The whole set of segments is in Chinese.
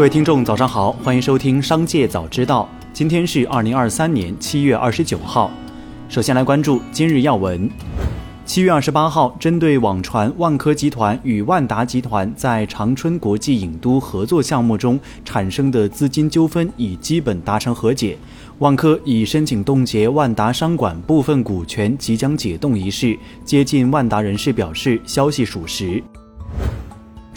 各位听众，早上好，欢迎收听《商界早知道》。今天是二零二三年七月二十九号。首先来关注今日要闻。七月二十八号，针对网传万科集团与万达集团在长春国际影都合作项目中产生的资金纠纷已基本达成和解，万科已申请冻结万达商管部分股权，即将解冻一事，接近万达人士表示，消息属实。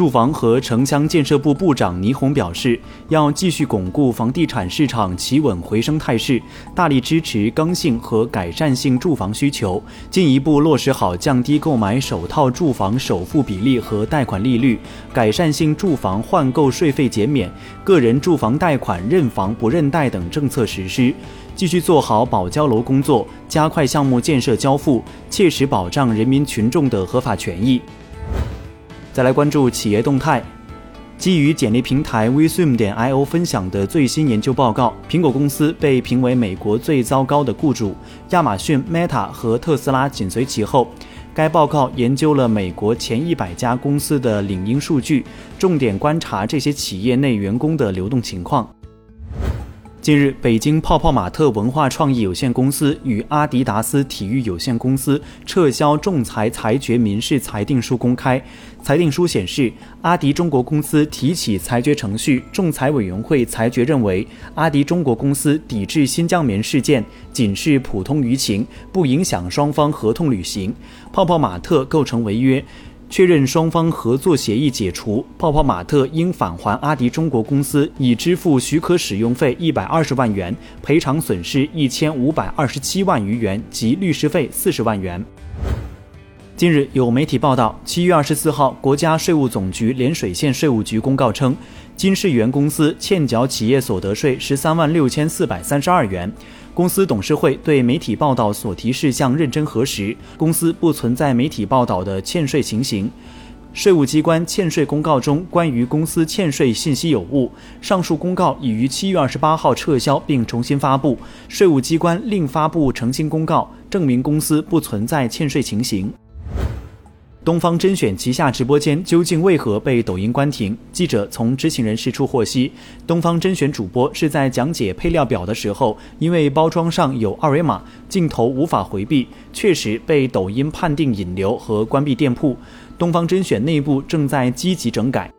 住房和城乡建设部部长倪虹表示，要继续巩固房地产市场企稳回升态势，大力支持刚性和改善性住房需求，进一步落实好降低购买首套住房首付比例和贷款利率，改善性住房换购税费减免，个人住房贷款认房不认贷等政策实施，继续做好保交楼工作，加快项目建设交付，切实保障人民群众的合法权益。再来关注企业动态，基于简历平台 WeSim 点 io 分享的最新研究报告，苹果公司被评为美国最糟糕的雇主，亚马逊、Meta 和特斯拉紧随其后。该报告研究了美国前一百家公司的领英数据，重点观察这些企业内员工的流动情况。近日，北京泡泡玛特文化创意有限公司与阿迪达斯体育有限公司撤销仲裁裁决民事裁定书公开。裁定书显示，阿迪中国公司提起裁决程序，仲裁委员会裁决认为，阿迪中国公司抵制新疆棉事件仅是普通舆情，不影响双方合同履行。泡泡玛特构成违约。确认双方合作协议解除，泡泡玛特应返还阿迪中国公司已支付许可使用费一百二十万元、赔偿损失一千五百二十七万余元及律师费四十万元。近日有媒体报道，七月二十四号，国家税务总局涟水县税务局公告称，金世缘公司欠缴企业所得税十三万六千四百三十二元。公司董事会对媒体报道所提事项认真核实，公司不存在媒体报道的欠税情形。税务机关欠税公告中关于公司欠税信息有误，上述公告已于七月二十八号撤销并重新发布，税务机关另发布澄清公告，证明公司不存在欠税情形。东方甄选旗下直播间究竟为何被抖音关停？记者从知情人士处获悉，东方甄选主播是在讲解配料表的时候，因为包装上有二维码，镜头无法回避，确实被抖音判定引流和关闭店铺。东方甄选内部正在积极整改。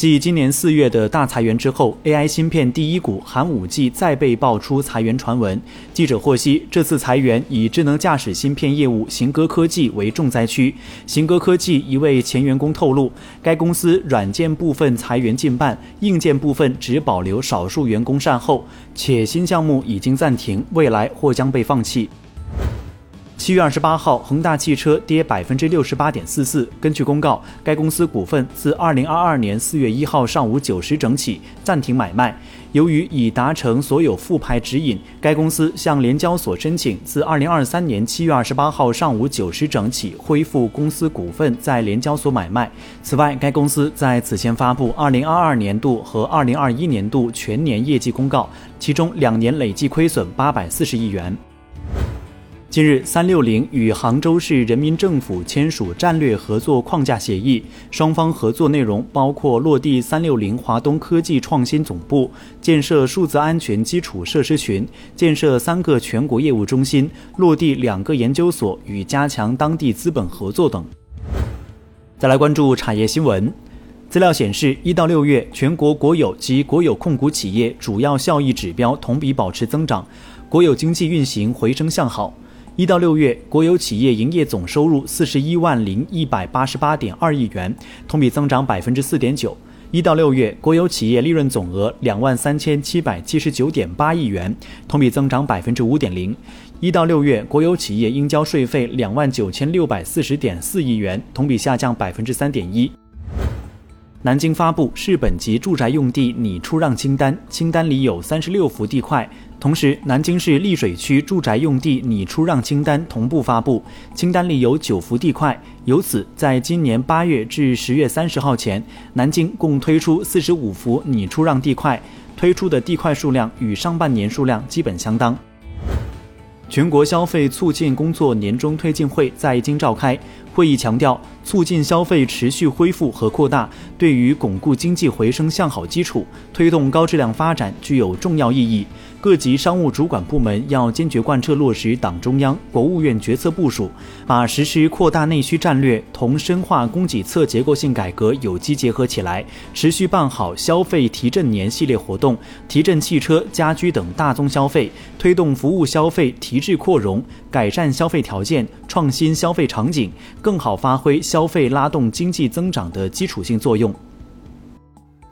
继今年四月的大裁员之后，AI 芯片第一股寒武纪再被爆出裁员传闻。记者获悉，这次裁员以智能驾驶芯片业务行歌科技为重灾区。行歌科技一位前员工透露，该公司软件部分裁员近半，硬件部分只保留少数员工善后，且新项目已经暂停，未来或将被放弃。七月二十八号，恒大汽车跌百分之六十八点四四。根据公告，该公司股份自二零二二年四月一号上午九时整起暂停买卖。由于已达成所有复牌指引，该公司向联交所申请自二零二三年七月二十八号上午九时整起恢复公司股份在联交所买卖。此外，该公司在此前发布二零二二年度和二零二一年度全年业绩公告，其中两年累计亏损八百四十亿元。近日，三六零与杭州市人民政府签署战略合作框架协议，双方合作内容包括落地三六零华东科技创新总部、建设数字安全基础设施群、建设三个全国业务中心、落地两个研究所与加强当地资本合作等。再来关注产业新闻，资料显示，一到六月，全国国有及国有控股企业主要效益指标同比保持增长，国有经济运行回升向好。一到六月，国有企业营业总收入四十一万零一百八十八点二亿元，同比增长百分之四点九。一到六月，国有企业利润总额两万三千七百七十九点八亿元，同比增长百分之五点零。一到六月，国有企业应交税费两万九千六百四十点四亿元，同比下降百分之三点一。南京发布市本级住宅用地拟出让清单，清单里有三十六幅地块。同时，南京市溧水区住宅用地拟出让清单同步发布，清单里有九幅地块。由此，在今年八月至十月三十号前，南京共推出四十五幅拟出让地块，推出的地块数量与上半年数量基本相当。全国消费促进工作年终推进会在京召开。会议强调，促进消费持续恢复和扩大，对于巩固经济回升向好基础、推动高质量发展具有重要意义。各级商务主管部门要坚决贯彻落实党中央、国务院决策部署，把实施扩大内需战略同深化供给侧结构性改革有机结合起来，持续办好消费提振年系列活动，提振汽车、家居等大宗消费，推动服务消费提质扩容，改善消费条件，创新消费场景，更好发挥消费拉动经济增长的基础性作用。